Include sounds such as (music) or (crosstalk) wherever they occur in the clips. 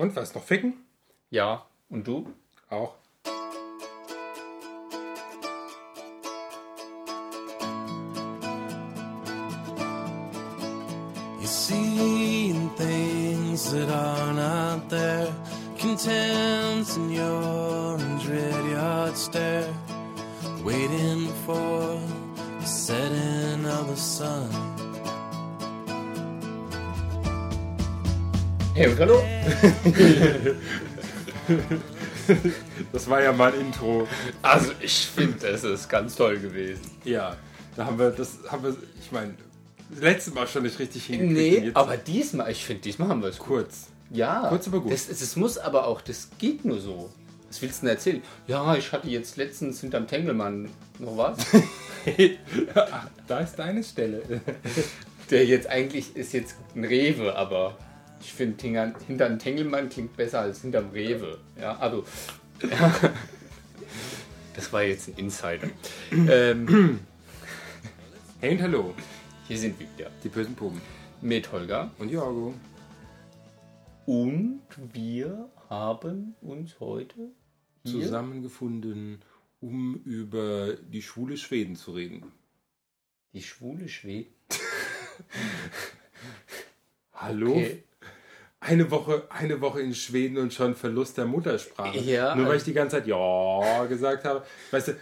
Und was noch ficken? Ja. Und du? Auch. You seen things that are not there. Content in your dread yard stare. Waiting for the setting of the sun. Hey, und hallo? (laughs) Das war ja mal Intro. Also, ich finde, es ist ganz toll gewesen. Ja, da haben wir, das haben wir, ich meine, das letzte Mal schon nicht richtig hingekriegt. Nee, aber diesmal, ich finde, diesmal haben wir es kurz. Ja. Kurz, aber gut. Das, das muss aber auch, das geht nur so. Was willst du denn erzählen? Ja, ich hatte jetzt letztens hinterm Tengelmann noch was. (laughs) Da ist deine Stelle. Der jetzt eigentlich ist jetzt ein Rewe, aber ich finde, hinter, hinterm Tengelmann klingt besser als hinterm Rewe. Ja, also. Ja. (laughs) Das war jetzt ein Insider. (clears throat) ähm, Hey und hallo, hier sind wir wieder die bösen Puben. mit Holger. Und Jorgo. Und wir haben uns heute hier Zusammengefunden, um über die schwule Schweden zu reden. die schwule Schweden. (laughs) Hallo? Okay. Eine Woche, eine Woche in Schweden und schon Verlust der Muttersprache. Ja. Nur weil ich die ganze Zeit ja gesagt habe. Weißt du,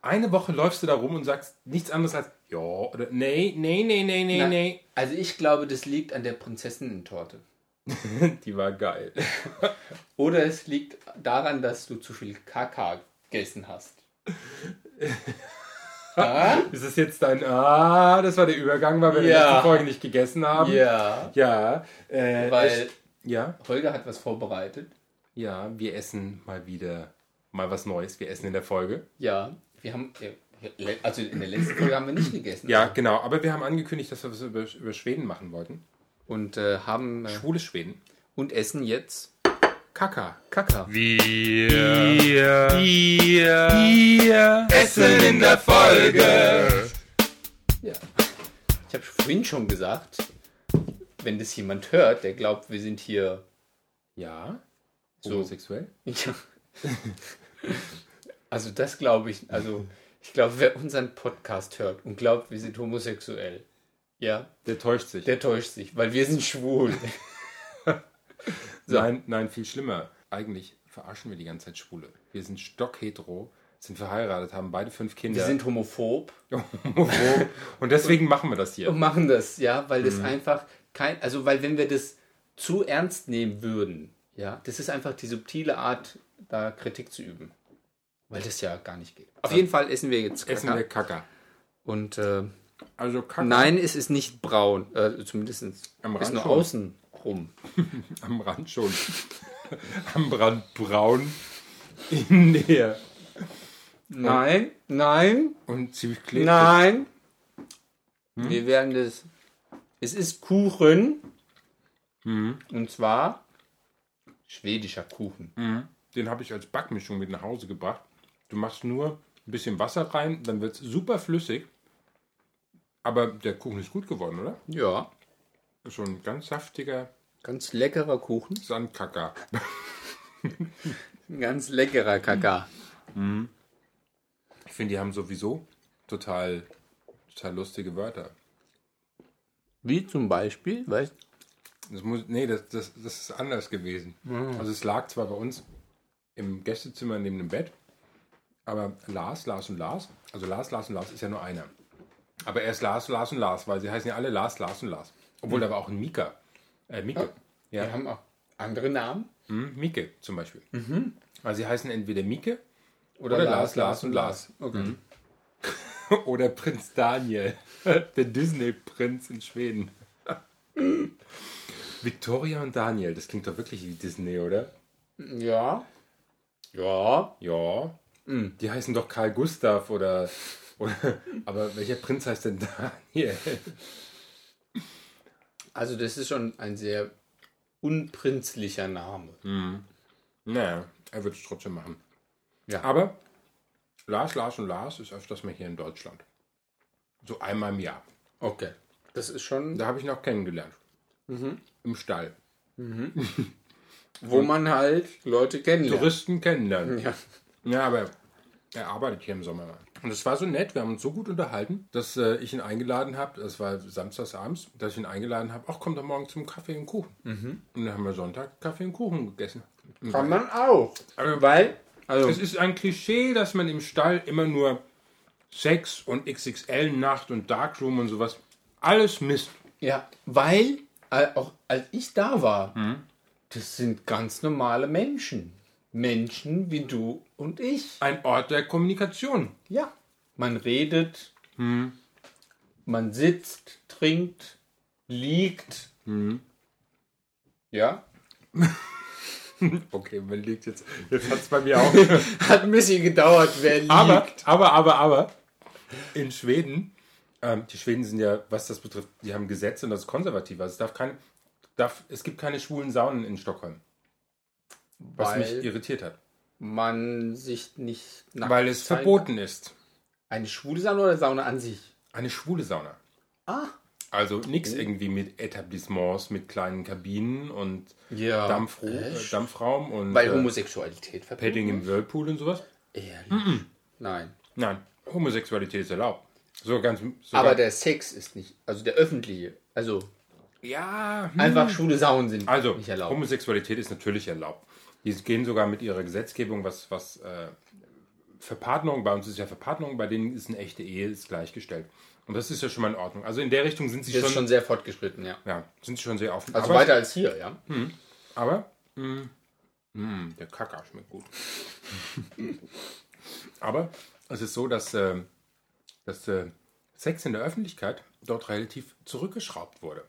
eine Woche läufst du da rum und sagst nichts anderes als ja oder nee, nee, nee, nee, nee, Na, nee. Also ich glaube, das liegt an der Prinzessinnentorte. (laughs) Die war geil. (laughs) Oder es liegt daran, dass du zu viel Kaka gegessen hast. (laughs) ah? Ist das jetzt dein Ah, das war der Übergang, weil wir Ja. letzten Folge nicht gegessen haben? Ja. Ja. Äh, Weil ja, Holger hat was vorbereitet. ja, wir essen mal wieder mal was Neues. Wir essen in der Folge. Ja. Wir haben. ja, Also in der letzten Folge haben wir nicht gegessen. Ja, genau. Aber wir haben angekündigt, dass wir was über, über Schweden machen wollten. Und äh, haben. Äh, Schwule Schweden. und essen jetzt Kaka. Kaka. Essen in der Folge. Ja. Ich habe vorhin schon gesagt, wenn das jemand hört, der glaubt, wir sind hier. Ja. So. Homosexuell? Ja. Also das glaube ich, also ich glaube, wer unseren Podcast hört und glaubt, wir sind homosexuell, ja, Der täuscht sich. der täuscht sich, weil wir sind schwul. (laughs) Nein, nein, viel schlimmer. Eigentlich verarschen wir die ganze Zeit Schwule. Wir sind stockhetero, sind verheiratet, haben beide fünf Kinder. Wir sind homophob (laughs) homophob. Und deswegen machen wir das hier. und machen das, ja, weil Mhm. das einfach kein, also weil wenn wir das zu ernst nehmen würden, ja, das ist einfach die subtile Art, da Kritik zu üben. Weil das ja gar nicht geht. Auf jeden Fall essen wir jetzt Essen Kaka. wir Kaka. Und äh, Also Kaka. nein, es ist nicht braun. Äh, zumindest Am ist Rand nur schon. außen rum. (laughs) Am Rand schon. (laughs) Am Rand braun. In der. Nein, nein, Und ziemlich klebrig. nein. Hm? Wir werden das. Es ist Kuchen. Hm? Und zwar schwedischer Kuchen. Den habe ich als Backmischung mit nach Hause gebracht. Du machst nur ein bisschen Wasser rein, dann wird es super flüssig. Aber der Kuchen ist gut geworden, oder? Ja, Ist schon ein ganz saftiger ganz leckerer Kuchen. Sandkacker. Ein (laughs) ganz leckerer Kaka. Ich finde, die haben sowieso total, total lustige Wörter. Wie zum Beispiel, weißt Das muss, nee, das, das, das ist anders gewesen. Also es lag zwar bei uns im Gästezimmer neben dem Bett, aber Lars, Lars und Lars, also Lars, Lars und Lars ist ja nur einer. Aber er ist Lars, Lars und Lars, weil sie heißen ja alle Lars, Lars und Lars. Obwohl da war auch ein Mika. Äh, Mike. Wir Ja, haben auch andere Namen. hm, Mike zum Beispiel. Also sie heißen entweder Mike Oder, Oder Lars, Lars und Lars. Okay. (laughs) (laughs) oder Prinz Daniel, (laughs) der Disney-Prinz in Schweden. (laughs) Victoria und Daniel, das klingt doch wirklich wie Disney, oder? Ja. Ja. Ja. Die heißen doch Karl Gustav oder, oder. Aber welcher Prinz heißt denn Daniel? Also das ist schon ein sehr unprinzlicher Name. Naja, er wird es trotzdem machen. Ja. Aber Lars, Lars und Lars ist öfters mal hier in Deutschland. So einmal im Jahr. Okay. Das ist schon. Da habe ich ihn auch kennengelernt. Im Stall. (laughs) Wo man halt Leute kennenlernt. Touristen kennenlernen. Ja. Ja, aber er arbeitet hier im Sommer. Und es war so nett, wir haben uns so gut unterhalten, dass äh, ich ihn eingeladen habe, das war samstags abends, dass ich ihn eingeladen habe, ach, komm doch morgen zum Kaffee und Kuchen. Und dann haben wir Sonntag Kaffee und Kuchen gegessen. Kann man auch. Also- Weil, also, Es ist ein Klischee, dass man im Stall immer nur Sex und XXL Nacht und Darkroom und sowas, alles Mist. ja, weil, äh, auch als ich da war, das sind ganz normale Menschen. Menschen wie du und ich. Ein Ort der Kommunikation. Ja. Man redet, man sitzt, trinkt, liegt. Ja. (laughs) (laughs) Okay, man liegt jetzt, jetzt hat es bei mir auch. (laughs) Hat ein bisschen gedauert, wer liegt. Aber, aber, aber, aber, in Schweden, ähm, die Schweden sind ja, was das betrifft, die haben Gesetze und das ist konservativ. Also es, darf kein, darf, es gibt keine schwulen Saunen in Stockholm. Was Weil- mich irritiert hat. man sich nicht nackt Weil es verboten ist. Eine schwule Sauna oder Sauna an sich? Eine schwule Sauna. Ah. Also nichts irgendwie mit Etablissements, mit kleinen Kabinen und Ja. Dampfro äh, Dampfraum und Weil äh, Homosexualität verboten Padding im Whirlpool und sowas. Ehrlich? Nein. Nein, Homosexualität ist erlaubt. So ganz. Sogar, Aber der Sex ist nicht, also der öffentliche, also ja, hm. einfach schwule Saunen sind Also, nicht erlaubt. Homosexualität ist natürlich erlaubt. Die gehen sogar mit ihrer Gesetzgebung, was, was äh, Verpartnerung, bei uns ist ja Verpartnerung, bei denen ist eine echte Ehe ist gleichgestellt. Und das ist ja schon mal in Ordnung. Also in der Richtung sind sie das schon, ist schon sehr fortgeschritten, ja. ja, sind sie schon sehr offen. Also aber, weiter als hier, ja. aber mh, mh, der Kacker schmeckt gut. (laughs) aber es ist so, dass, äh, dass äh, Sex in der Öffentlichkeit dort relativ zurückgeschraubt wurde.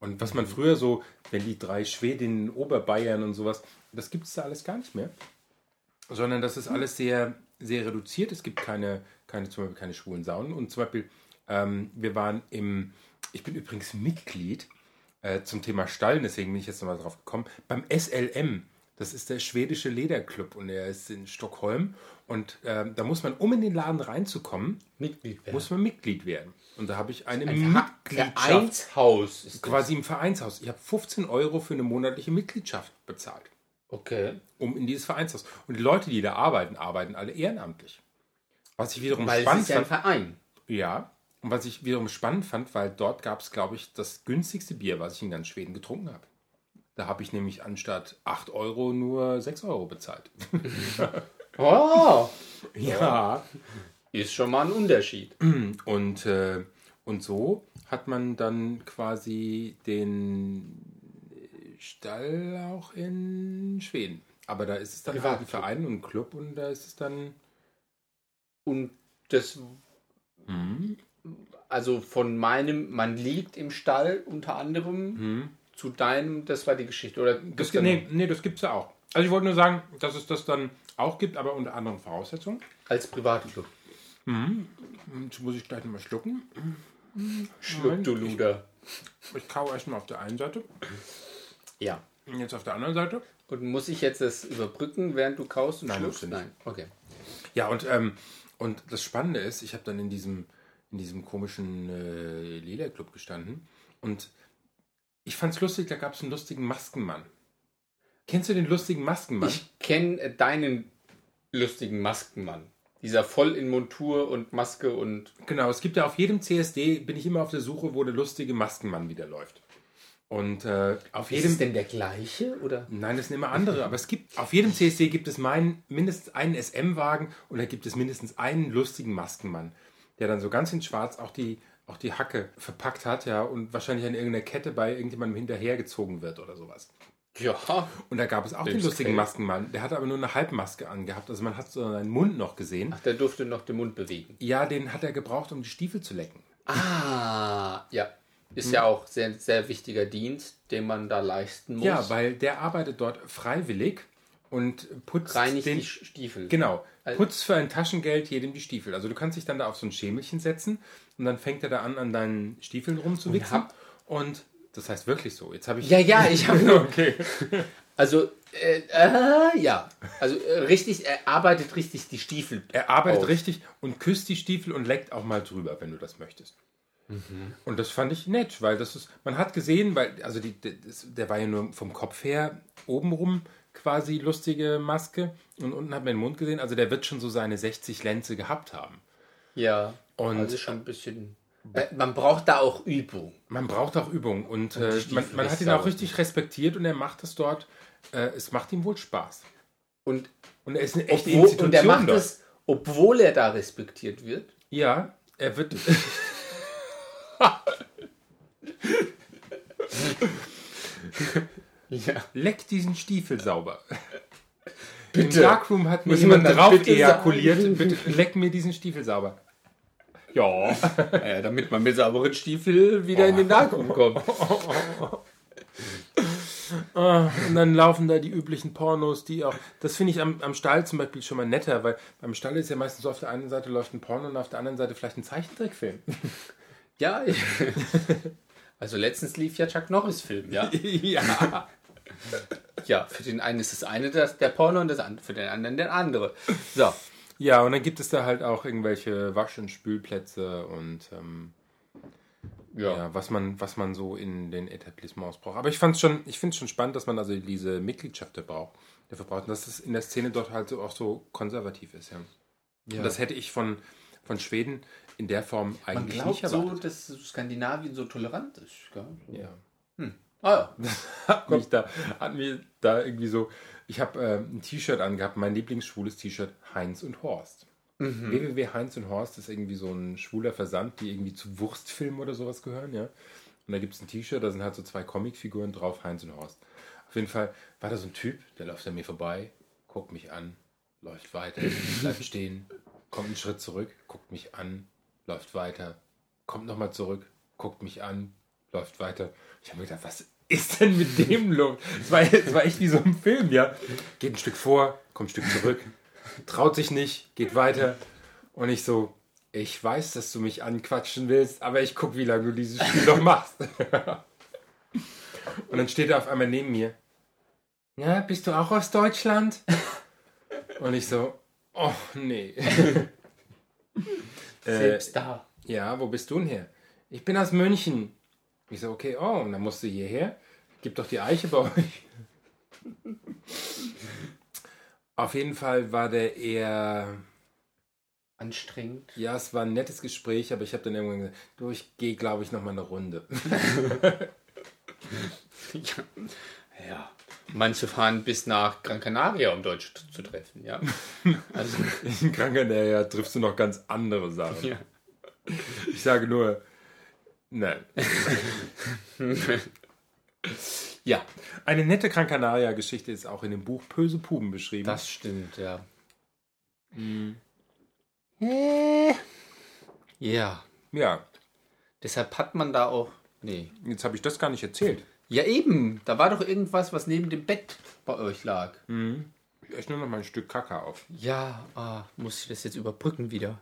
Und was man früher so, wenn die drei Schwedinnen in Oberbayern und sowas, das gibt es da alles gar nicht mehr. Sondern das ist alles sehr, sehr reduziert. Es gibt keine, keine, zum Beispiel keine schwulen Saunen. Und zum Beispiel, ähm, wir waren im, ich bin übrigens Mitglied äh, zum Thema Stall, deswegen bin ich jetzt nochmal drauf gekommen, beim SLM. Das ist der schwedische Lederclub und er ist in Stockholm. Und ähm, da muss man, um in den Laden reinzukommen, Mitglied werden. muss man Mitglied werden. Und da habe ich eine Ein Mitgliedschaft Vereinshaus ist quasi im Vereinshaus. Ich habe 15 Euro für eine monatliche Mitgliedschaft bezahlt, Okay. um in dieses Vereinshaus. Und die Leute, die da arbeiten, arbeiten alle ehrenamtlich. Was ich wiederum Weil es spannend ist ja ein fand. Verein. Ja. Und was ich wiederum spannend fand, weil dort gab es, glaube ich, das günstigste Bier, was ich in ganz Schweden getrunken habe. Da habe ich nämlich anstatt 8 Euro nur 6 Euro bezahlt. (laughs) Oh, Ja. ist schon mal ein Unterschied. (clears throat) Und, äh, und so hat man dann quasi den Stall auch in Schweden. Aber da ist es dann halt ein. Verein und ein Club und da ist es dann. Und das, also von meinem, man liegt im Stall unter anderem zu deinem, das war die Geschichte. Oder Das, da nee, nee, das gibt es ja auch. Also ich wollte nur sagen, dass es das dann auch gibt, aber unter anderen Voraussetzungen. als Privatclub. Jetzt muss ich gleich nochmal schlucken. Schluck du Luder. Ich kau erstmal auf der einen Seite Ja. und jetzt auf der anderen Seite. Und muss ich jetzt das überbrücken, während du kaust und Nein, schluckst? Nein. Okay. Ja, und, ähm, und das Spannende ist, ich habe dann in diesem, in diesem komischen äh, Lederclub gestanden und ich fand's lustig, da gab es einen lustigen Maskenmann. Kennst du den lustigen Maskenmann? Ich kenne äh, deinen lustigen Maskenmann. Dieser voll in Montur und Maske und. Genau, es gibt ja auf jedem CSD, bin ich immer auf der Suche, wo der lustige Maskenmann wieder läuft. Und äh, auf Ist jedem. es denn der gleiche? Oder? Nein, das sind immer andere, aber es gibt, auf jedem CSD gibt es meinen, mindestens einen SM-Wagen und da gibt es mindestens einen lustigen Maskenmann, der dann so ganz in schwarz auch die, auch die Hacke verpackt hat, ja, und wahrscheinlich an irgendeiner Kette bei irgendjemandem hinterhergezogen wird oder sowas. Ja. Und da gab es auch den lustigen Maskenmann, der hatte aber nur eine Halbmaske angehabt, also man hat so seinen Mund noch gesehen. Ach, der durfte noch den Mund bewegen. Ja, den hat er gebraucht, um die Stiefel zu lecken. Ah, ja. Ist Hm. ja auch sehr, sehr wichtiger Dienst, den man da leisten muss. Ja, weil der arbeitet dort freiwillig und putzt Reinigt den, die Stiefel. Genau. Also- Putzt für ein Taschengeld jedem die Stiefel. Also du kannst dich dann da auf so ein Schemelchen setzen und dann fängt er da an, an deinen Stiefeln rumzuwichsen. hab- Und das heißt wirklich so. Jetzt habe ich. Ja, ja, ich habe (laughs) nur. okay. Also, äh, äh, ja. Also, äh, richtig, er arbeitet richtig die Stiefel. Er arbeitet Auf. richtig und küsst die Stiefel und leckt auch mal drüber, wenn du das möchtest. Und das fand ich nett, weil das ist, man hat gesehen, weil, also die, der, das- der war ja nur vom Kopf her obenrum quasi lustige Maske und unten hat man den Mund gesehen, also der wird schon so seine 60 Lenze gehabt haben. Ja. Und- also schon ein bisschen. Äh, Man braucht da auch Übung. Man braucht auch Übung und äh, Stiefel man, man hat ihn auch richtig respektiert und er macht es dort, äh, es macht ihm wohl Spaß. Und, Und er ist eine echte obwohl, Institution und er macht dort. es, obwohl er da respektiert wird. Ja, er wird. (laughs) (laughs) Ja. Leck diesen Stiefel sauber. (laughs) Bitte. Im Darkroom hat mir Muss jemand drauf bitte ejakuliert. sagen? Bitte leck mir diesen Stiefel sauber. Ja. ja. Damit man mit sauberen Stiefel wieder in den Darkroom kommt. (laughs) Ah, Und dann laufen da die üblichen Pornos, die auch. Das finde ich am, am Stall zum Beispiel schon mal netter, weil beim Stall ist ja meistens so, auf der einen Seite läuft ein Porno und auf der anderen Seite vielleicht ein Zeichentrickfilm. (laughs) Ja. Also letztens lief ja Chuck Norris Film, ja. ja. Ja, für den einen ist das eine das, der Porno und das andere, für den anderen der andere. So. Ja, und dann gibt es da halt auch irgendwelche Wasch- und Spülplätze und ähm, Ja. ja, was man, was man so in den Etablissements braucht. Aber ich fand's schon, ich finde es schon spannend, dass man also diese Mitgliedschaft da braucht, dafür braucht, und dass das in der Szene dort halt so auch so konservativ ist, ja. Und das hätte ich von, von Schweden in der Form Man eigentlich glaubt nicht so, erwartet. dass Skandinavien so tolerant ist. Gell? ja. Ah ja. (laughs) Hat mich da, hat mir da irgendwie so, ich habe äh, ein T-Shirt angehabt, mein Lieblingsschwules T-Shirt, Heinz und Horst. www Heinz und Horst ist irgendwie so ein schwuler Versand, die irgendwie zu Wurstfilmen oder sowas gehören, ja. Und da gibt es ein T-Shirt, da sind halt so zwei Comicfiguren drauf, Heinz und Horst. Auf jeden Fall war da so ein Typ, der läuft an mir vorbei, guckt mich an, läuft weiter, bleibt (laughs) stehen, kommt einen Schritt zurück, guckt mich an, läuft weiter, kommt nochmal zurück, guckt mich an, läuft weiter. Ich habe mir gedacht, was ist denn mit dem los? Es war, es war echt wie so ein Film, ja. Geht ein Stück vor, kommt ein Stück zurück, traut sich nicht, geht weiter. Und ich so, ich weiß, dass du mich anquatschen willst, aber ich guck, wie lange du dieses Spiel noch machst. Und dann steht er auf einmal neben mir. Ja, bist du auch aus Deutschland? Und ich so, oh nee. äh, Selbst da. ja, wo bist du denn her? Ich bin aus München. Ich so, okay, oh, und dann musst du hierher. Gib doch die Eiche bei euch. Auf jeden Fall war der eher, Anstrengend. ja, es war ein nettes Gespräch, aber ich habe dann irgendwann gesagt, du, ich gehe, glaube ich, noch mal eine Runde. (laughs) Ja. Manche fahren bis nach Gran Canaria, um Deutsche zu- treffen, ja. Also, (laughs) In Krankenhäuser triffst du noch ganz andere Sachen. ja. Ich sage nur, nein. (laughs) ja, Eine nette Gran Canaria-Geschichte ist auch in dem Buch Böse Puben beschrieben. das stimmt, ja. Ja. ja, Deshalb hat man da auch. Nee. jetzt habe ich das gar nicht erzählt. Ja, eben. Da war doch irgendwas, was neben dem Bett bei euch lag. Ich esse nur noch mal ein Stück Kaka auf. Ja, ah, muss ich das jetzt überbrücken wieder?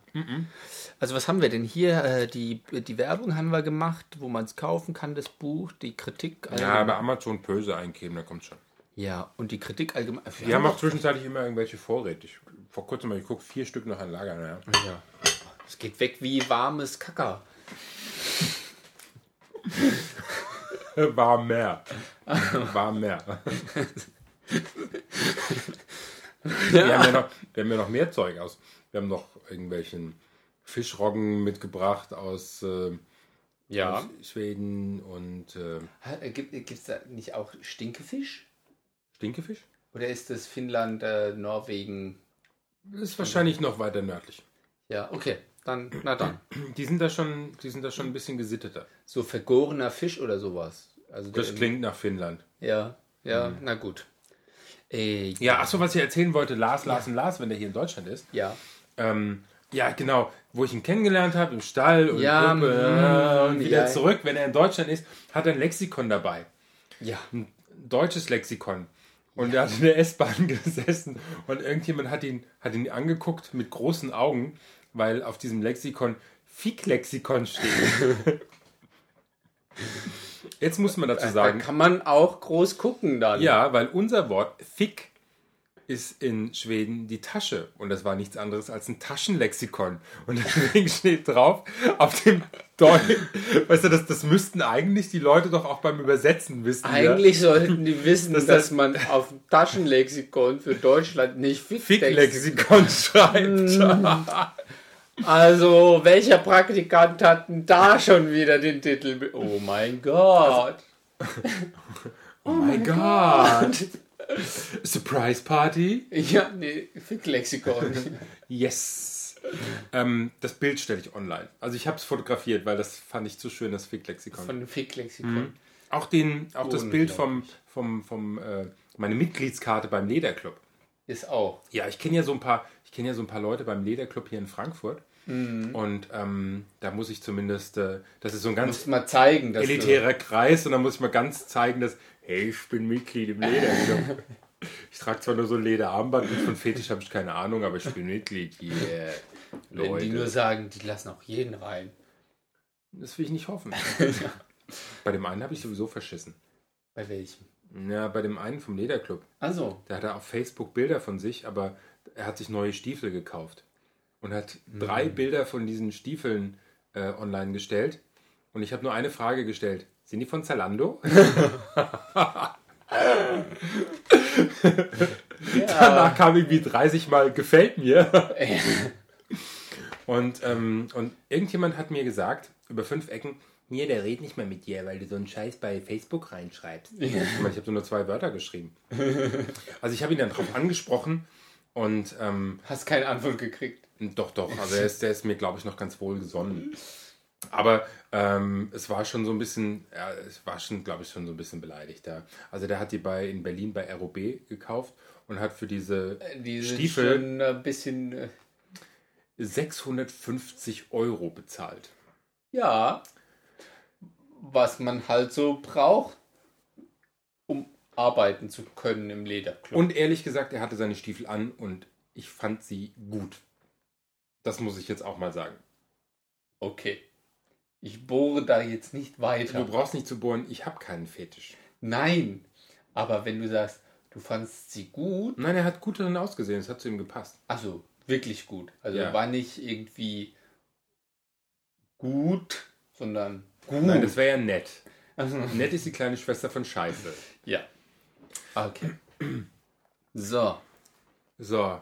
Also was haben wir denn hier? Äh, die, die Werbung haben wir gemacht, wo man es kaufen kann, das Buch, die Kritik. Ja, bei Amazon Böse eingeben, da kommt schon. ja, und die Kritik allgemein. Die haben auch zwischenzeitlich immer irgendwelche Vorräte. Ich, vor kurzem mal geguckt, vier Stück noch an Lager. Naja. Ja. Es geht weg wie warmes Kacker. (laughs) War mehr. War mehr. (laughs) (laughs) Wir, haben ja noch, wir haben ja noch mehr Zeug aus. Wir haben noch irgendwelchen Fischroggen mitgebracht aus, äh, aus Schweden und äh, Gibt es da nicht auch Stinkefisch? Stinkefisch. Oder ist das Finnland, äh, Norwegen? Das ist wahrscheinlich noch weiter nördlich. Ja, okay. Dann, na dann. Die sind da schon, die sind da schon ein bisschen gesitteter. So vergorener Fisch oder sowas. Also Das klingt nach Finnland. Ja, ja, na gut. Äh, Ja, achso, was ich erzählen wollte, Lars, Lars und Lars, wenn der hier in Deutschland ist. ja. Ähm, ja, genau, wo ich ihn kennengelernt habe, im Stall und, Ja, Gruppe, mm, äh, und wieder ja. zurück, wenn er in Deutschland ist, hat er ein Lexikon dabei. Ja. Ein deutsches Lexikon. Und er hat in der S-Bahn (laughs) gesessen und irgendjemand hat ihn, hat ihn angeguckt mit großen Augen, weil auf diesem Lexikon Fick-Lexikon steht. (laughs) Jetzt muss man dazu Da sagen, kann man auch groß gucken dann. ja, weil unser Wort Fick ist in Schweden die Tasche. Und das war nichts anderes als ein Taschenlexikon. Und deswegen (laughs) steht drauf, auf dem Deutsch, weißt du, das, das müssten eigentlich die Leute doch auch beim Übersetzen wissen. Eigentlich sollten die wissen, Das- dass man auf Taschenlexikon für Deutschland nicht ja? Fick-Lexikon. Fick-Lexikon schreibt. (laughs) (laughs) Also, welcher Praktikant hat denn da schon wieder den Titel? Oh mein Gott. (laughs) Oh mein Gott. Surprise Party? Ja, nee, Fick-Lexikon. (laughs) Yes. ähm, das Bild stelle ich online. Also ich habe es fotografiert, weil das fand ich zu schön, das Fick-Lexikon. Von dem Fick-Lexikon. Auch, den, auch das Bild vom, vom, vom äh, meine Mitgliedskarte beim Lederclub. Ist auch. Ja, ich kenne ja so ein paar, ich kenne ja so ein paar Leute beim Lederclub hier in Frankfurt. Und ähm, da muss ich zumindest, äh, das ist so ein ganz mal zeigen, elitärer Kreis und da muss ich mal ganz zeigen, dass, hey, ich bin Mitglied im Lederclub. (laughs) ich trage zwar nur so ein Lederarmband und von Fetisch habe ich keine Ahnung, aber ich bin Mitglied. Yeah. du, wenn die nur Leute. sagen, die lassen auch jeden rein. Das will ich nicht hoffen. (laughs) Bei dem einen habe ich sowieso verschissen. Bei welchem? Ja, bei dem einen vom Lederclub. Also, Da hat er auf Facebook Bilder von sich, aber er hat sich neue Stiefel gekauft und hat drei Bilder von diesen Stiefeln äh, online gestellt. Und ich habe nur eine Frage gestellt. Sind die von Zalando? (laughs) (laughs) Danach kam irgendwie 30 Mal gefällt mir. (laughs) und, ähm, und irgendjemand hat mir gesagt, über fünf Ecken, mir, der redet nicht mehr mit dir, weil du so einen Scheiß bei Facebook reinschreibst. Ich meine, ich habe so nur zwei Wörter geschrieben. Also ich habe ihn dann drauf angesprochen und ähm, hast keine Antwort gekriegt. doch, doch, also (laughs) er ist, der ist mir, glaube ich, noch ganz wohl gesonnen. Aber ähm, es war schon so ein bisschen, ja, es war schon, glaube ich, schon so ein bisschen beleidigt da. Also der hat die bei in Berlin bei ROB gekauft und hat für diese Die sind Stiefel schon ein bisschen. äh, 650 Euro bezahlt. Ja. Was man halt so braucht, arbeiten zu können im Lederclub. Und ehrlich gesagt, er hatte seine Stiefel an und ich fand sie gut. Das muss ich jetzt auch mal sagen. Okay. Ich bohre da jetzt nicht Du weiter. brauchst nicht zu bohren, ich habe keinen Fetisch. Nein. Aber wenn du sagst, du fandst sie gut, Nein, er hat gut darin ausgesehen, es hat zu ihm gepasst. also wirklich gut. Also Ja. war nicht irgendwie gut, sondern gut. Nein, das wäre ja nett. also, Nett ist die kleine Schwester von Scheiße. (laughs) ja. Okay. (clears throat) So. So,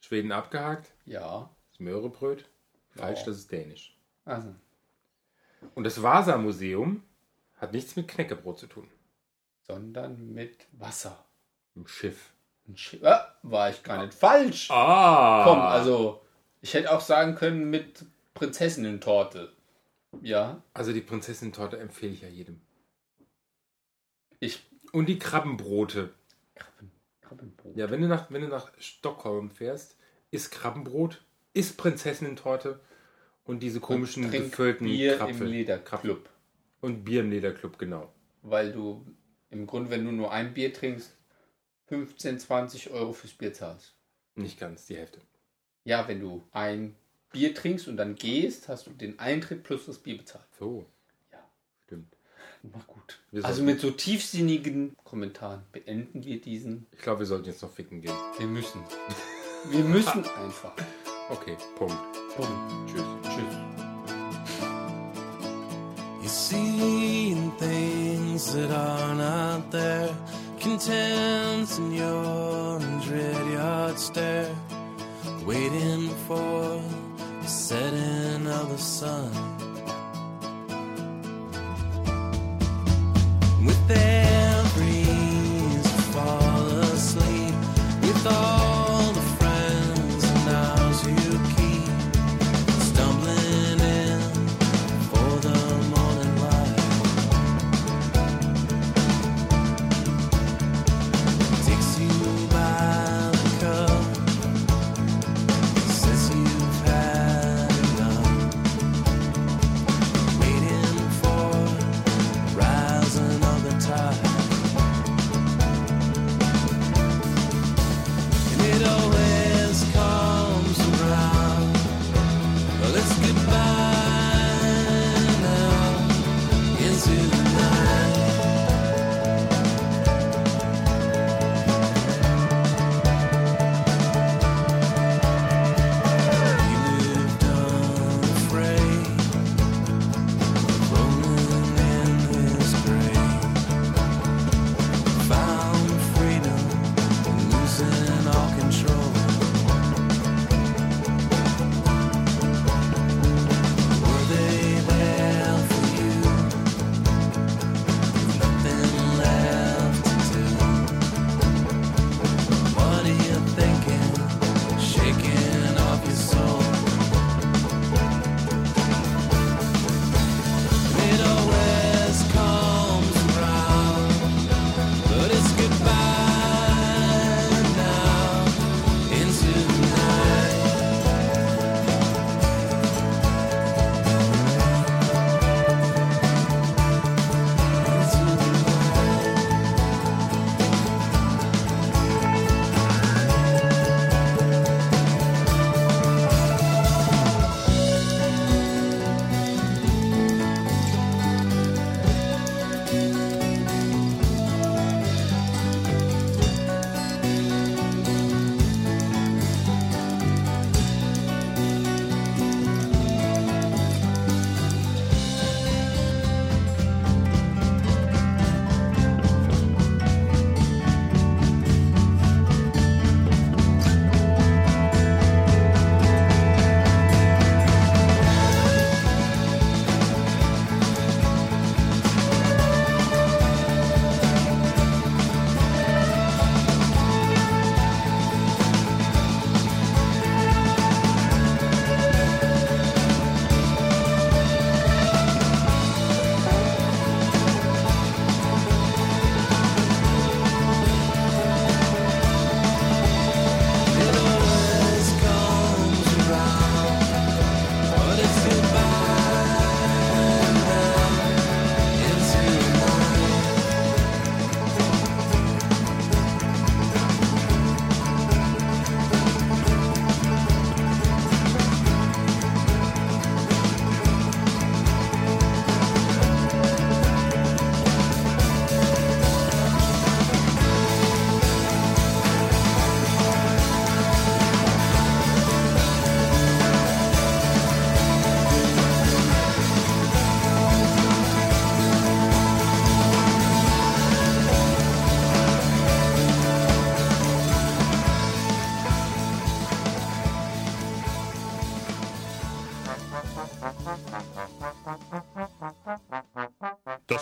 Schweden abgehakt, Ja. das Möhrebröt. Falsch, Ja. das ist dänisch. Also. Und das Vasa-Museum hat nichts mit Knäckebrot zu tun. Sondern mit Wasser. Im Schiff. Ein Schiff. Ah, war ich gar nicht falsch. Ah! Komm, also, ich hätte auch sagen können mit Prinzessinnen-Torte. Ja, Also die Prinzessin-Torte empfehle ich ja jedem. ich. Und die Krabbenbrote. Krabben, Krabbenbrot. Ja, wenn du nach, wenn du nach Stockholm fährst, isst Krabbenbrot, isst Prinzessinnen-Torte und diese komischen Trink gefüllten Bier Krapfen. im Lederclub. Und Bier im Lederclub, genau. Weil du im Grunde, wenn du nur ein Bier trinkst, 15, 20 Euro fürs Bier zahlst. Nicht ganz, die Hälfte. Ja, wenn du ein Bier trinkst und dann gehst, hast du den Eintritt plus das Bier bezahlt. So. Na gut. Wir Also mit so tiefsinnigen Kommentaren beenden wir diesen. Ich glaube, wir sollten jetzt noch ficken gehen. Wir müssen. Wir müssen einfach. Okay, Punkt. Punkt. Tschüss. Tschüss. You see things that are not there, content in your dread yard stare, waiting for the setting of the sun.